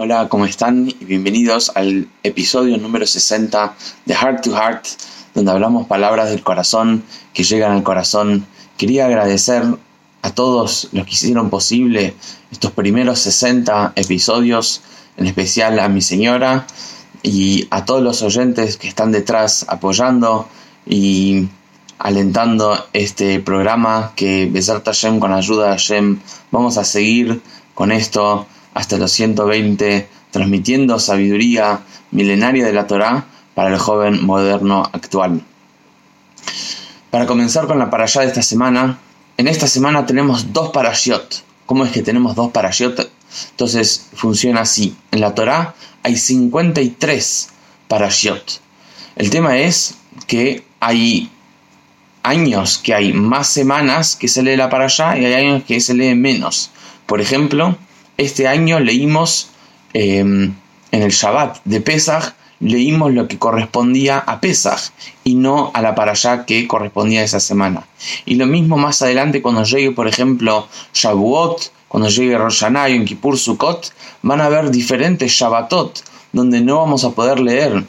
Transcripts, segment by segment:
Hola, ¿cómo están? Y bienvenidos al episodio número 60 de Heart to Heart, donde hablamos palabras del corazón que llegan al corazón. Quería agradecer a todos los que hicieron posible estos primeros 60 episodios, en especial a mi señora y a todos los oyentes que están detrás apoyando y alentando este programa que Besar Hashem con ayuda de Hashem vamos a seguir con esto hasta los 120 transmitiendo sabiduría milenaria de la Torá para el joven moderno actual. Para comenzar con la parashá de esta semana, en esta semana tenemos dos parashiot. ¿Cómo es que tenemos dos parashiot? Entonces funciona así. En la Torá hay 53 parashiot. El tema es que hay años que hay más semanas que se lee la parashá y hay años que se lee menos. Por ejemplo, este año leímos em, en el Shabbat de Pesach, leímos lo que correspondía a Pesach y no a la parashá que correspondía a esa semana. Y lo mismo más adelante cuando llegue, por ejemplo, Shavuot, cuando llegue Rosh Hashanah y Kippur Sukkot, van a haber diferentes Shabbatot donde no vamos a poder leer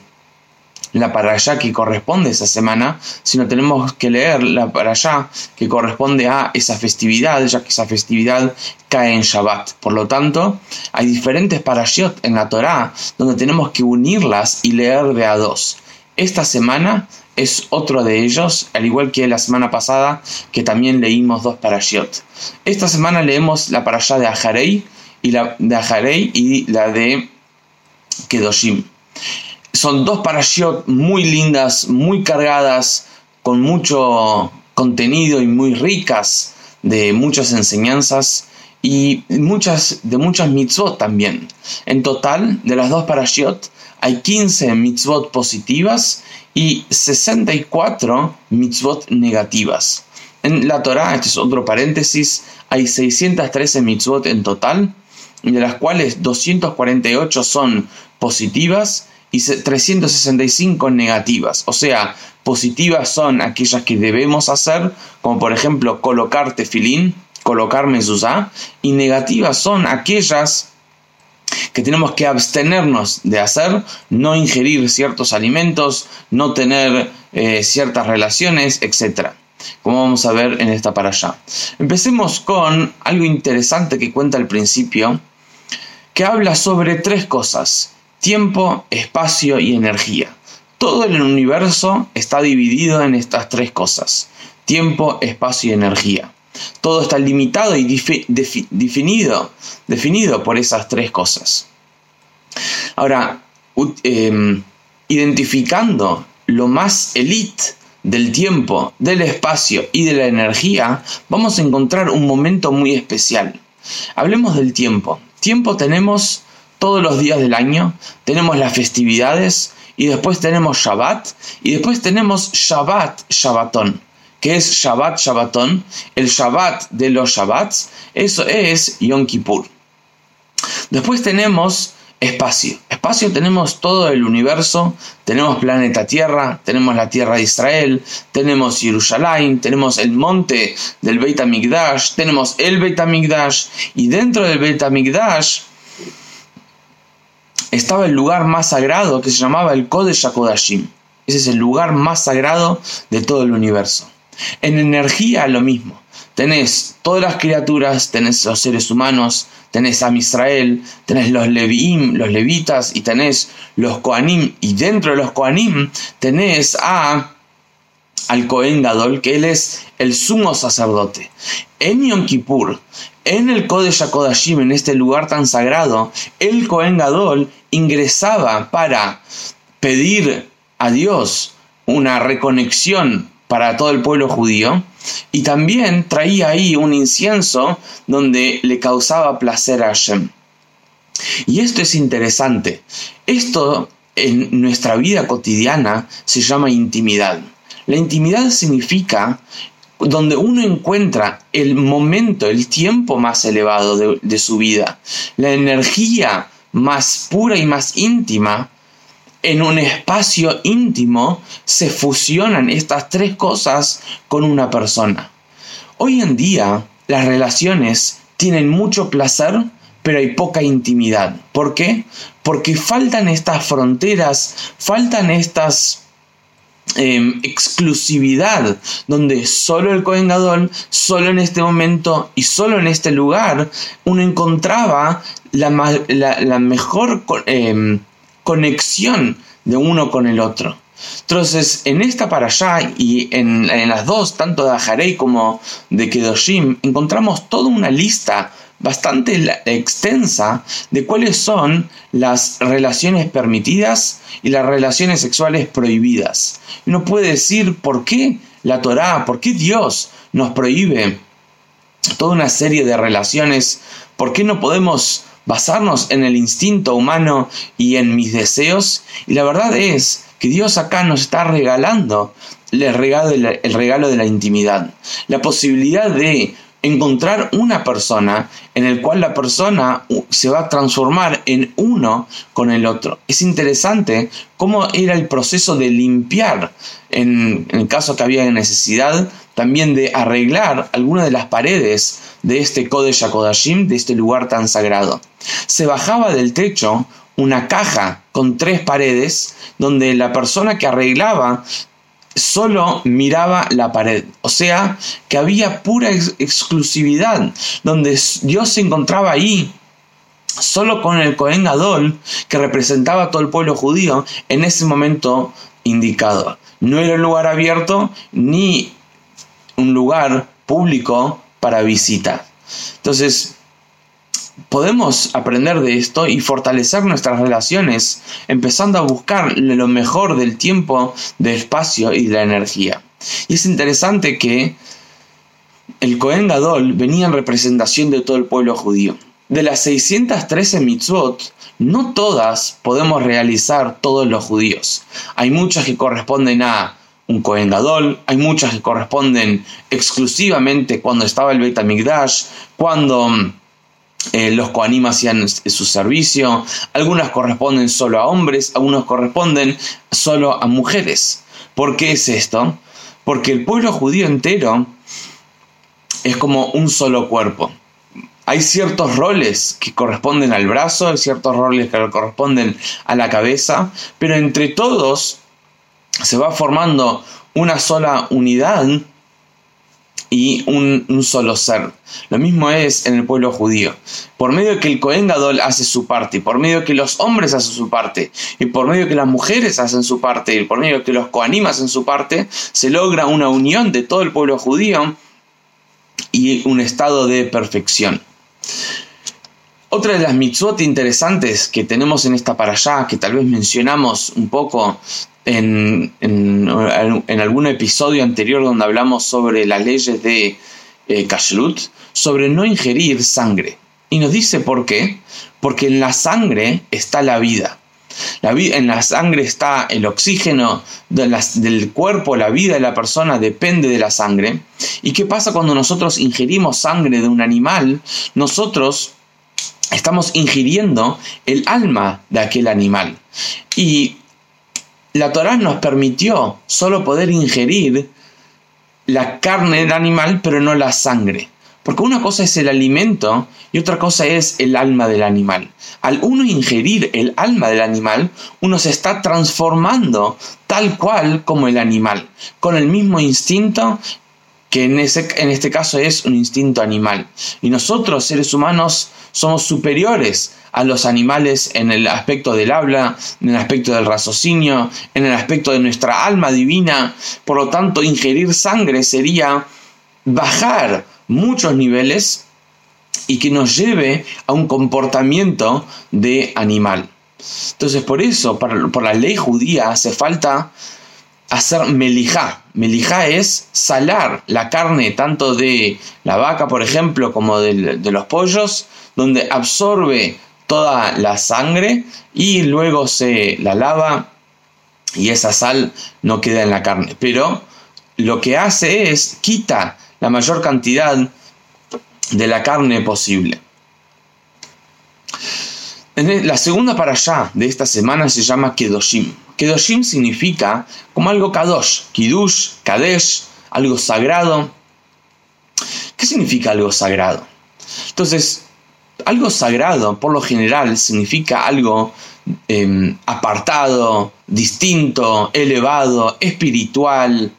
la para que corresponde esa semana, sino tenemos que leer la para que corresponde a esa festividad, ya que esa festividad cae en Shabbat. Por lo tanto, hay diferentes parashiot en la Torá donde tenemos que unirlas y leer de a dos. Esta semana es otro de ellos, al igual que la semana pasada que también leímos dos parashiot. Esta semana leemos la allá de Aharei y la de Aharei y la de Kedoshim. Son dos parashiot muy lindas, muy cargadas, con mucho contenido y muy ricas de muchas enseñanzas y muchas de muchas mitzvot también. En total, de las dos parashiot, hay 15 mitzvot positivas y 64 mitzvot negativas. En la Torah, este es otro paréntesis, hay 613 mitzvot en total, de las cuales 248 son positivas y 365 negativas. O sea, positivas son aquellas que debemos hacer, como por ejemplo colocar tefilín, colocar mezuzá, y negativas son aquellas que tenemos que abstenernos de hacer, no ingerir ciertos alimentos, no tener eh, ciertas relaciones, etc. Como vamos a ver en esta para allá. Empecemos con algo interesante que cuenta al principio, que habla sobre tres cosas tiempo, espacio y energía. Todo el universo está dividido en estas tres cosas, tiempo, espacio y energía. Todo está limitado y definido, definido por esas tres cosas. Ahora, em, identificando lo más elite del tiempo, del espacio y de la energía, vamos a encontrar un momento muy especial. Hablemos del tiempo. Tiempo tenemos todos los días del año, tenemos las festividades y después tenemos Shabbat y después tenemos Shabbat Shabbatón, que es Shabbat Shabbatón, el Shabbat de los Shabbats, eso es Yom Kippur. Después tenemos espacio. Espacio tenemos todo el universo, tenemos planeta Tierra, tenemos la tierra de Israel, tenemos Jerusalén, tenemos el monte del Beit HaMikdash, tenemos el Beit HaMikdash y dentro del Beit HaMikdash estaba el lugar más sagrado que se llamaba el Kodesh HaKodashim. Ese es el lugar más sagrado de todo el universo. En energía lo mismo. Tenés todas las criaturas, tenés los seres humanos, tenés a Israel, tenés los Leviim, los levitas y tenés los Koanim y dentro de los Koanim tenés a al Cohen Gadol, que él es el sumo sacerdote. En Yom Kippur, en el Kodesh HaKodashim, en este lugar tan sagrado, el Cohen Gadol ingresaba para pedir a Dios una reconexión para todo el pueblo judío y también traía ahí un incienso donde le causaba placer a Hashem. Y esto es interesante. Esto en nuestra vida cotidiana se llama intimidad. La intimidad significa donde uno encuentra el momento, el tiempo más elevado de, su vida, la energía más pura y más íntima, en un espacio íntimo se fusionan estas tres cosas con una persona. Hoy en día las relaciones tienen mucho placer, pero hay poca intimidad. ¿Por qué? Porque faltan estas fronteras, faltan estas Em, exclusividad, donde solo el Cohen Gadol, solo en este momento y solo en este lugar, uno encontraba la, mejor em, conexión de uno con el otro. Entonces, en esta para allá y en, las dos, tanto de Ajarei como de Kedoshim, encontramos toda una lista bastante extensa de cuáles son las relaciones permitidas y las relaciones sexuales prohibidas. Uno puede decir por qué la Torá, por qué Dios nos prohíbe toda una serie de relaciones, por qué no podemos basarnos en el instinto humano y en mis deseos. Y la verdad es que Dios acá nos está regalando el regalo el regalo de la intimidad, la posibilidad de encontrar una persona en el cual la persona se va a transformar en uno con el otro. Es interesante cómo era el proceso de limpiar, en, el caso que había necesidad, también de arreglar algunas de las paredes de este Kodesh HaKodashim, de este lugar tan sagrado. Se bajaba del techo una caja con tres paredes donde la persona que arreglaba solo miraba la pared. O sea, que había pura exclusividad, donde Dios se encontraba ahí solo con el Cohen Gadol, que representaba a todo el pueblo judío, en ese momento indicado. No era un lugar abierto ni un lugar público para visita. Entonces, podemos aprender de esto y fortalecer nuestras relaciones, empezando a buscar lo mejor del tiempo, del espacio y de la energía. Y es interesante que el Cohen Gadol venía en representación de todo el pueblo judío. De las 613 mitzvot, no todas podemos realizar todos los judíos. Hay muchas que corresponden a un Cohen Gadol, hay muchas que corresponden exclusivamente cuando estaba el Beit HaMikdash, cuando eh, los Koanim hacían su servicio, algunas corresponden solo a hombres, algunos corresponden solo a mujeres. ¿Por qué es esto? Porque el pueblo judío entero es como un solo cuerpo. Hay ciertos roles que corresponden al brazo, hay ciertos roles que corresponden a la cabeza, pero entre todos se va formando una sola unidad y un, solo ser. Lo mismo es en el pueblo judío. Por medio de que el Cohen Gadol hace su parte, por medio de que los hombres hacen su parte, y por medio de que las mujeres hacen su parte, y por medio de que los Kohanim hacen su parte, se logra una unión de todo el pueblo judío y un estado de perfección. Otra de las mitzvot interesantes que tenemos en esta para allá, que tal vez mencionamos un poco en, en, algún episodio anterior donde hablamos sobre las leyes de eh, Kashrut, sobre no ingerir sangre. Y nos dice por qué. Porque en la sangre está la vida. La en la sangre está el oxígeno del cuerpo, la vida de la persona depende de la sangre. ¿Y qué pasa cuando nosotros ingerimos sangre de un animal? Nosotros estamos ingiriendo el alma de aquel animal. Y la Torá nos permitió solo poder ingerir la carne del animal, pero no la sangre. Porque una cosa es el alimento y otra cosa es el alma del animal. Al uno ingerir el alma del animal, uno se está transformando tal cual como el animal, con el mismo instinto que en, ese, en este caso es un instinto animal. Y nosotros, seres humanos, somos superiores a los animales en el aspecto del habla, en el aspecto del raciocinio, en el aspecto de nuestra alma divina. Por lo tanto, ingerir sangre sería bajar muchos niveles y que nos lleve a un comportamiento de animal. Entonces, por eso, por la ley judía, hace falta hacer melijá. Melijá es salar la carne tanto de la vaca, por ejemplo, como de los pollos, donde absorbe toda la sangre y luego se la lava y esa sal no queda en la carne. Pero lo que hace es quita la mayor cantidad de la carne posible. La segunda para allá de esta semana se llama Kedoshim. Kedoshim significa como algo Kadosh, Kidush, Kadesh, algo sagrado. ¿Qué significa algo sagrado? Entonces, algo sagrado, por lo general, significa algo em, apartado, distinto, elevado, espiritual.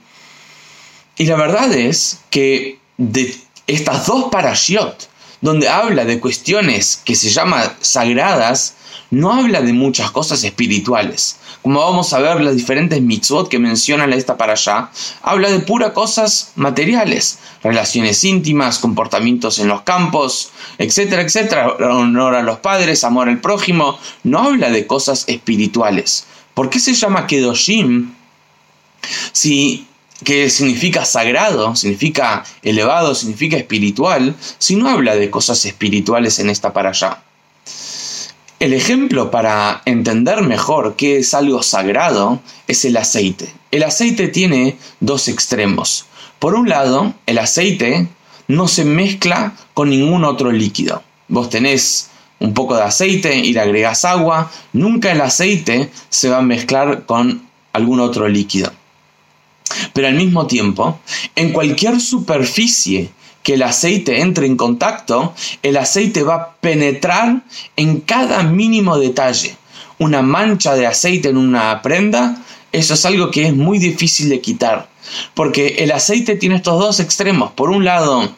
Y la verdad es que de estas dos parashiot, donde habla de cuestiones que se llaman sagradas, no habla de muchas cosas espirituales. Como vamos a ver las diferentes mitzvot que mencionan esta para allá, habla de pura cosas materiales, relaciones íntimas, comportamientos en los campos, etcétera, etcétera, honor a los padres, amor al prójimo, no habla de cosas espirituales. ¿Por qué se llama Kedoshim? Si que significa sagrado, significa elevado, significa espiritual, si no habla de cosas espirituales en esta para allá. El ejemplo para entender mejor qué es algo sagrado es el aceite. El aceite tiene dos extremos. Por un lado, el aceite no se mezcla con ningún otro líquido. Vos tenés un poco de aceite y le agregás agua, nunca el aceite se va a mezclar con algún otro líquido. Pero al mismo tiempo, en cualquier superficie que el aceite entre en contacto, el aceite va a penetrar en cada mínimo detalle. Una mancha de aceite en una prenda, eso es algo que es muy difícil de quitar, porque el aceite tiene estos dos extremos. Por un lado,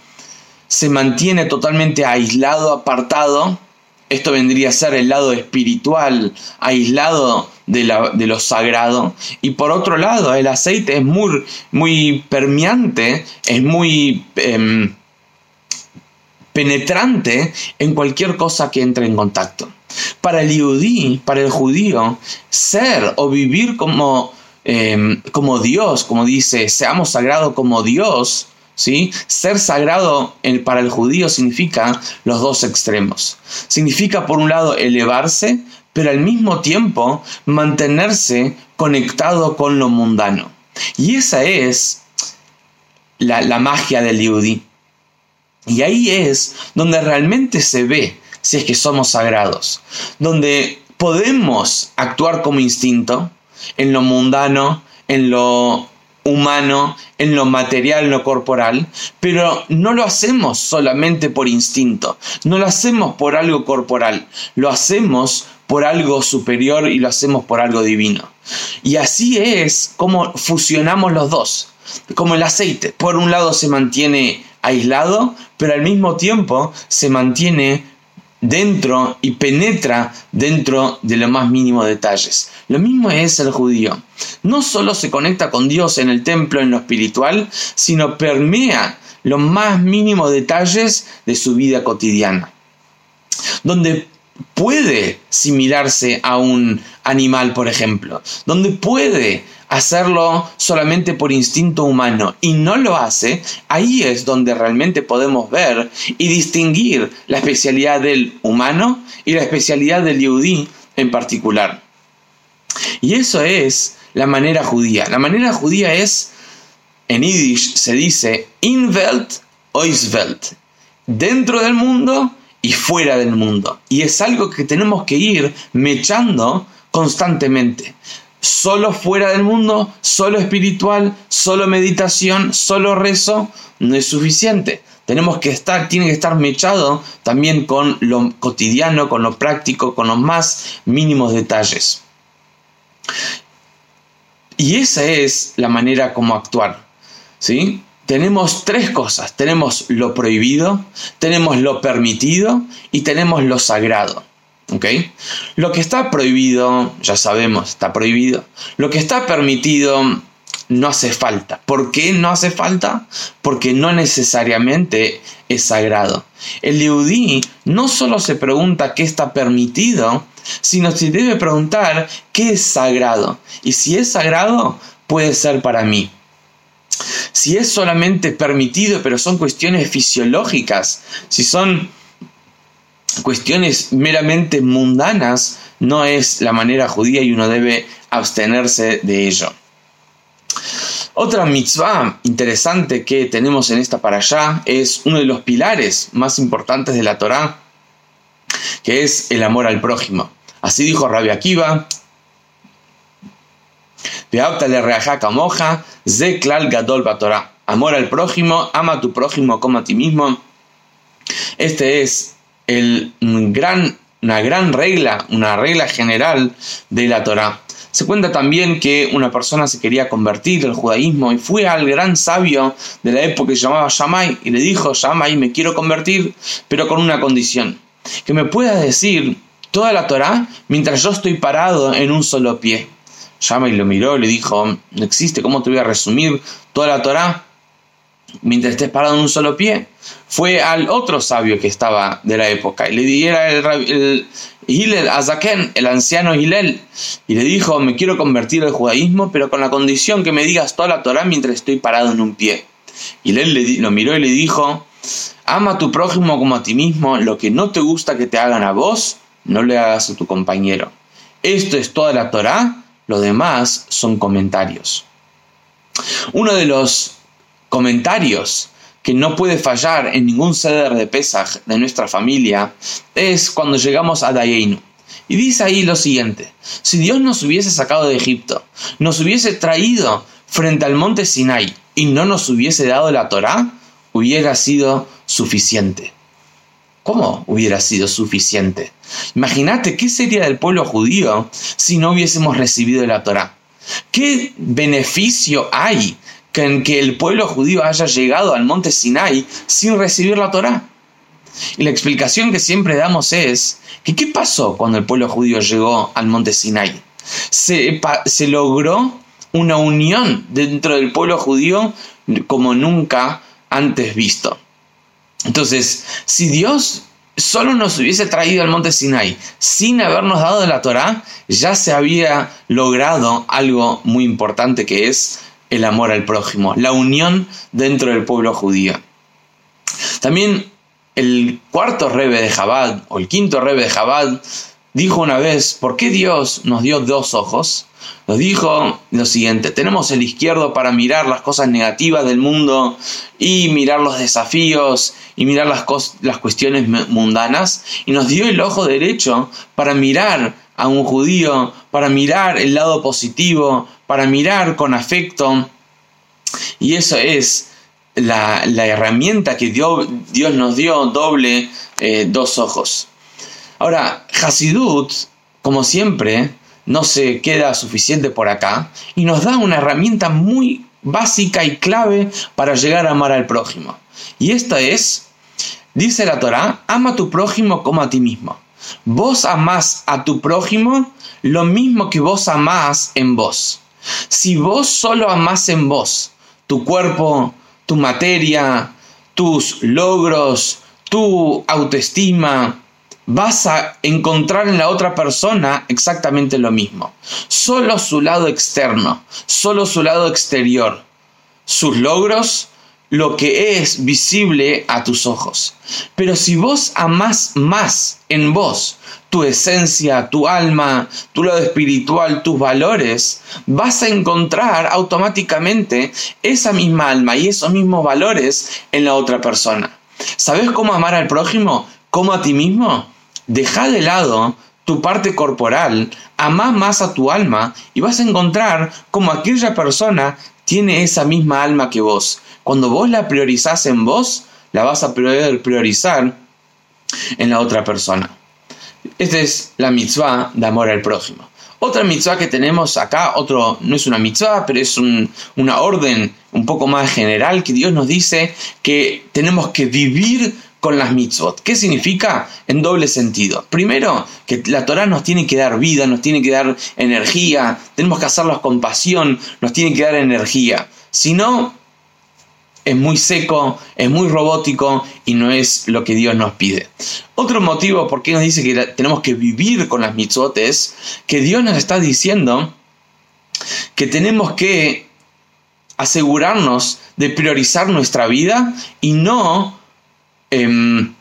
se mantiene totalmente aislado, apartado. Esto vendría a ser el lado espiritual, aislado de, lo sagrado. Y por otro lado, el aceite es muy, muy permeante, es muy em, penetrante en cualquier cosa que entre en contacto. Para el judí, para el judío, ser o vivir como, em, como Dios, como dice, seamos sagrados como Dios, ¿sí? Ser sagrado para el judío significa los dos extremos. Significa, por un lado, elevarse, pero al mismo tiempo mantenerse conectado con lo mundano. Y esa es la, la magia del yudí. Y ahí es donde realmente se ve si es que somos sagrados, donde podemos actuar como instinto en lo mundano, en lo humano, en lo material, en lo corporal, pero no lo hacemos solamente por instinto, no lo hacemos por algo corporal, lo hacemos por algo superior y lo hacemos por algo divino. Y así es como fusionamos los dos, como el aceite. Por un lado se mantiene aislado, pero al mismo tiempo se mantiene dentro y penetra dentro de los más mínimos detalles. Lo mismo es el judío. No solo se conecta con Dios en el templo, en lo espiritual, sino permea los más mínimos detalles de su vida cotidiana. Donde puede similarse a un animal, por ejemplo, donde puede hacerlo solamente por instinto humano y no lo hace, ahí es donde realmente podemos ver y distinguir la especialidad del humano y la especialidad del yudí en particular. Y eso es la manera judía. La manera judía es, en yiddish se dice, in Welt, Welt, dentro del mundo y fuera del mundo. Y es algo que tenemos que ir mechando constantemente solo fuera del mundo, solo espiritual, solo meditación, solo rezo, no es suficiente. Tenemos que estar, tiene que estar mechado también con lo cotidiano, con lo práctico, con los más mínimos detalles. Y esa es la manera como actuar. ¿sí? Tenemos tres cosas. Tenemos lo prohibido, tenemos lo permitido y tenemos lo sagrado. Lo que está prohibido, ya sabemos, está prohibido. Lo que está permitido no hace falta. ¿Por qué no hace falta? Porque no necesariamente es sagrado. El yudí no solo se pregunta qué está permitido, sino se debe preguntar qué es sagrado. Y si es sagrado, puede ser para mí. Si es solamente permitido, pero son cuestiones fisiológicas, si son cuestiones meramente mundanas no es la manera judía y uno debe abstenerse de ello. Otra mitzvah interesante que tenemos en esta para allá es uno de los pilares más importantes de la Torá, que es el amor al prójimo. Así dijo Rabbi Akiva, gadol Amor al prójimo, ama a tu prójimo como a ti mismo. Este es el gran, una gran regla, una regla general de la Torá. Se cuenta también que una persona se quería convertir al judaísmo y fue al gran sabio de la época que se llamaba Shammai y le dijo, Shammai, me quiero convertir, pero con una condición, que me puedas decir toda la Torá mientras yo estoy parado en un solo pie. Shammai lo miró y le dijo, no existe, ¿cómo te voy a resumir toda la Torá mientras estés parado en un solo pie? Fue al otro sabio que estaba de la época y le diera el, el, Hillel Azaken, el anciano Hillel, y le dijo, me quiero convertir al judaísmo, pero con la condición que me digas toda la Torah mientras estoy parado en un pie. Hillel le, lo miró y le dijo, ama a tu prójimo como a ti mismo, lo que no te gusta que te hagan a vos, no le hagas a tu compañero. Esto es toda la Torah, lo demás son comentarios. Uno de los comentarios que no puede fallar en ningún ceder de Pesach de nuestra familia es cuando llegamos a Dayeinu. Y dice ahí lo siguiente, si Dios nos hubiese sacado de Egipto, nos hubiese traído frente al monte Sinai y no nos hubiese dado la Torá, hubiera sido suficiente. ¿Cómo hubiera sido suficiente? Imagínate qué sería del pueblo judío si no hubiésemos recibido la Torá. ¿Qué beneficio hay en que el pueblo judío haya llegado al monte Sinai sin recibir la Torá. Y la explicación que siempre damos es que ¿qué pasó cuando el pueblo judío llegó al monte Sinai? Se logró una unión dentro del pueblo judío como nunca antes visto. Entonces, si Dios solo nos hubiese traído al monte Sinai sin habernos dado la Torá, ya se había logrado algo muy importante que es el amor al prójimo, la unión dentro del pueblo judío. También el cuarto rebe de Jabad, o el quinto rebe de Jabad, dijo una vez, ¿por qué Dios nos dio dos ojos? Nos dijo lo siguiente, tenemos el izquierdo para mirar las cosas negativas del mundo y mirar los desafíos y mirar las, las cuestiones mundanas, y nos dio el ojo derecho para mirar a un judío, para mirar el lado positivo, para mirar con afecto. Y eso es la, herramienta que Dios, Dios, nos dio doble eh, dos ojos. Ahora, Hasidut, como siempre, no se queda suficiente por acá y nos da una herramienta muy básica y clave para llegar a amar al prójimo. Y esta es, dice la Torah, ama a tu prójimo como a ti mismo. Vos amás a tu prójimo lo mismo que vos amás en vos. Si vos solo amás en vos tu cuerpo, tu materia, tus logros, tu autoestima, vas a encontrar en la otra persona exactamente lo mismo. Solo su lado externo, solo su lado exterior, sus logros, lo que es visible a tus ojos. Pero si vos amás más en vos tu esencia, tu alma, tu lado espiritual, tus valores, vas a encontrar automáticamente esa misma alma y esos mismos valores en la otra persona. ¿Sabes cómo amar al prójimo? ¿Cómo a ti mismo? Deja de lado tu parte corporal, amá más a tu alma y vas a encontrar cómo aquella persona tiene esa misma alma que vos. Cuando vos la priorizás en vos, la vas a poder priorizar en la otra persona. Esta es la mitzvah de amor al prójimo. Otra mitzvah que tenemos acá, otro, no es una mitzvah, pero es una orden un poco más general que Dios nos dice que tenemos que vivir con las mitzvot. ¿Qué significa? En doble sentido. Primero, que la Torah nos tiene que dar vida, nos tiene que dar energía, tenemos que hacerlos con pasión, nos tiene que dar energía. Si no, es muy seco, es muy robótico y no es lo que Dios nos pide. Otro motivo por qué nos dice que tenemos que vivir con las mitzvot es que Dios nos está diciendo que tenemos que asegurarnos de priorizar nuestra vida y no em,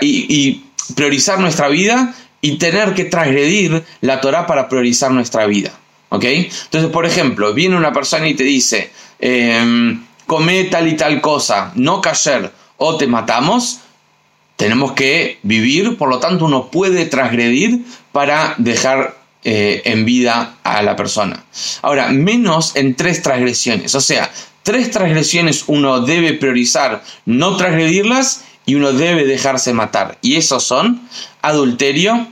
y, priorizar nuestra vida y tener que transgredir la Torah para priorizar nuestra vida. ¿Ok? Entonces, por ejemplo, viene una persona y te dice, em, come tal y tal cosa, no caer o te matamos, tenemos que vivir, por lo tanto uno puede transgredir para dejar eh, en vida a la persona. Ahora, menos en tres transgresiones, o sea, tres transgresiones uno debe priorizar no transgredirlas y uno debe dejarse matar. Y esos son adulterio,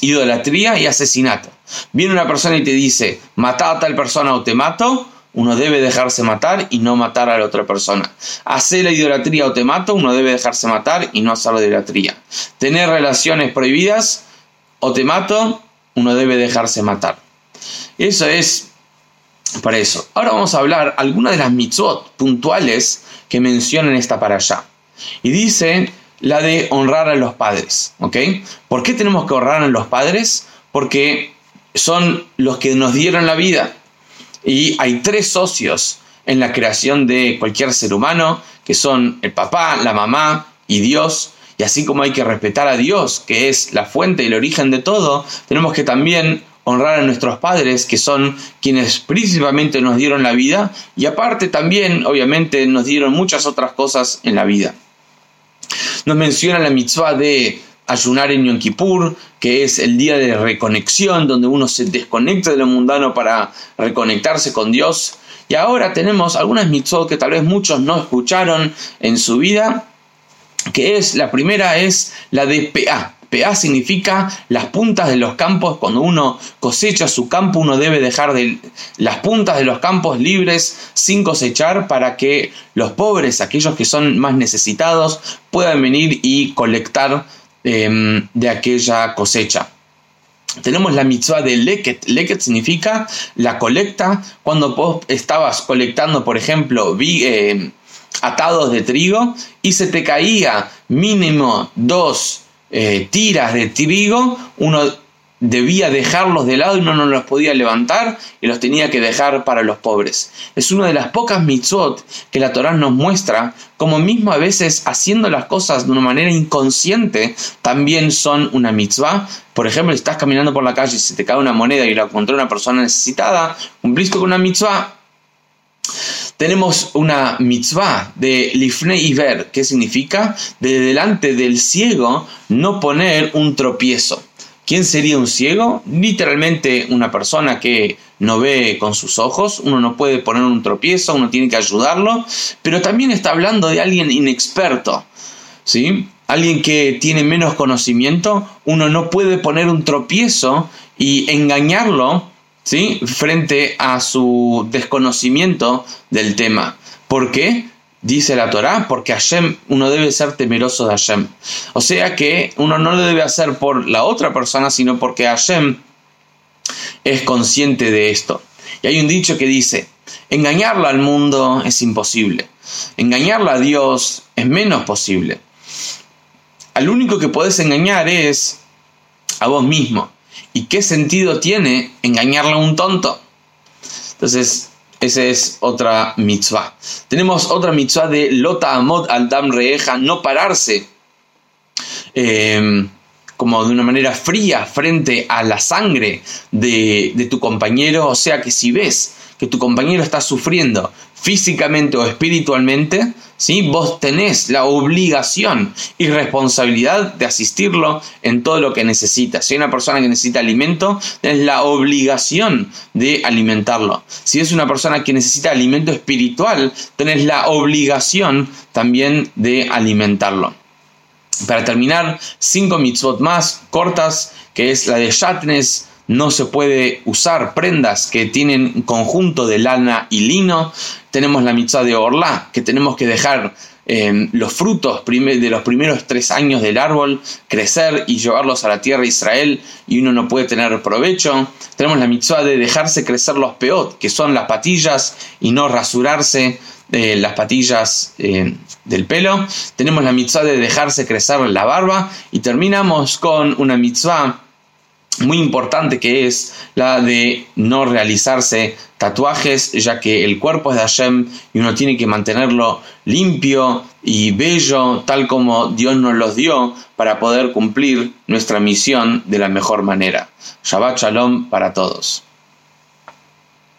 idolatría y asesinato. Viene una persona y te dice, mata a tal persona o te mato, uno debe dejarse matar y no matar a la otra persona. Hacer la idolatría o te mato, uno debe dejarse matar y no hacer la idolatría. Tener relaciones prohibidas o te mato, uno debe dejarse matar. Eso es para eso. Ahora vamos a hablar algunas de las mitzvot puntuales que mencionan esta para allá. Y dice la de honrar a los padres. ¿Ok? ¿Por qué tenemos que honrar a los padres? Porque son los que nos dieron la vida. Y hay tres socios en la creación de cualquier ser humano, que son el papá, la mamá y Dios. Y así como hay que respetar a Dios, que es la fuente y el origen de todo, tenemos que también honrar a nuestros padres, que son quienes principalmente nos dieron la vida, y aparte también, obviamente, nos dieron muchas otras cosas en la vida. Nos menciona la mitzvah de ayunar en Yom Kippur, que es el día de reconexión, donde uno se desconecta de lo mundano para reconectarse con Dios. Y ahora tenemos algunas mitzvot que tal vez muchos no escucharon en su vida, que es, la primera es la de PA. PA significa las puntas de los campos. Cuando uno cosecha su campo, uno debe dejar de las puntas de los campos libres sin cosechar para que los pobres, aquellos que son más necesitados, puedan venir y colectar Em, de aquella cosecha. Tenemos la mitzvah de leket. Leket significa la colecta. Cuando vos estabas colectando, por ejemplo, vi, em, atados de trigo y se te caía mínimo dos eh, tiras de trigo, uno debía dejarlos de lado y uno no los podía levantar y los tenía que dejar para los pobres. Es una de las pocas mitzvot que la Torah nos muestra, como mismo a veces haciendo las cosas de una manera inconsciente, también son una mitzvah. Por ejemplo, si estás caminando por la calle y se te cae una moneda y la encontró una persona necesitada, cumpliste con una mitzvah. Tenemos una mitzvah de Lifnei Iver, que significa de delante del ciego no poner un tropiezo. ¿Quién sería un ciego? Literalmente una persona que no ve con sus ojos, uno no puede poner un tropiezo, uno tiene que ayudarlo, pero también está hablando de alguien inexperto, ¿sí? Alguien que tiene menos conocimiento, uno no puede poner un tropiezo y engañarlo, ¿sí? Frente a su desconocimiento del tema. ¿Por qué? dice la Torá, porque Hashem uno debe ser temeroso de Hashem. O sea que uno no lo debe hacer por la otra persona, sino porque Hashem es consciente de esto. Y hay un dicho que dice, engañarlo al mundo es imposible, engañarlo a Dios es menos posible. Al único que podés engañar es a vos mismo. ¿Y qué sentido tiene engañarle a un tonto? Entonces, esa es otra mitzvah. Tenemos otra mitzvah de Lota Amot al Dam Reeja, no pararse em, como de una manera fría frente a la sangre de, de tu compañero. O sea que si ves que tu compañero está sufriendo físicamente o espiritualmente, ¿sí? vos tenés la obligación y responsabilidad de asistirlo en todo lo que necesita. Si hay una persona que necesita alimento, tenés la obligación de alimentarlo. Si es una persona que necesita alimento espiritual, tenés la obligación también de alimentarlo. Para terminar, cinco mitzvot más cortas, que es la de Shatnes, no se puede usar prendas que tienen conjunto de lana y lino. Tenemos la mitzvah de Orla, que tenemos que dejar em, los frutos de los primeros tres años del árbol crecer y llevarlos a la tierra de Israel y uno no puede tener provecho. Tenemos la mitzvah de dejarse crecer los peot, que son las patillas y no rasurarse eh, las patillas eh, del pelo. Tenemos la mitzvah de dejarse crecer la barba y terminamos con una mitzvah muy importante que es la de no realizarse tatuajes, ya que el cuerpo es de Hashem y uno tiene que mantenerlo limpio y bello, tal como Dios nos los dio, para poder cumplir nuestra misión de la mejor manera. Shabbat Shalom para todos.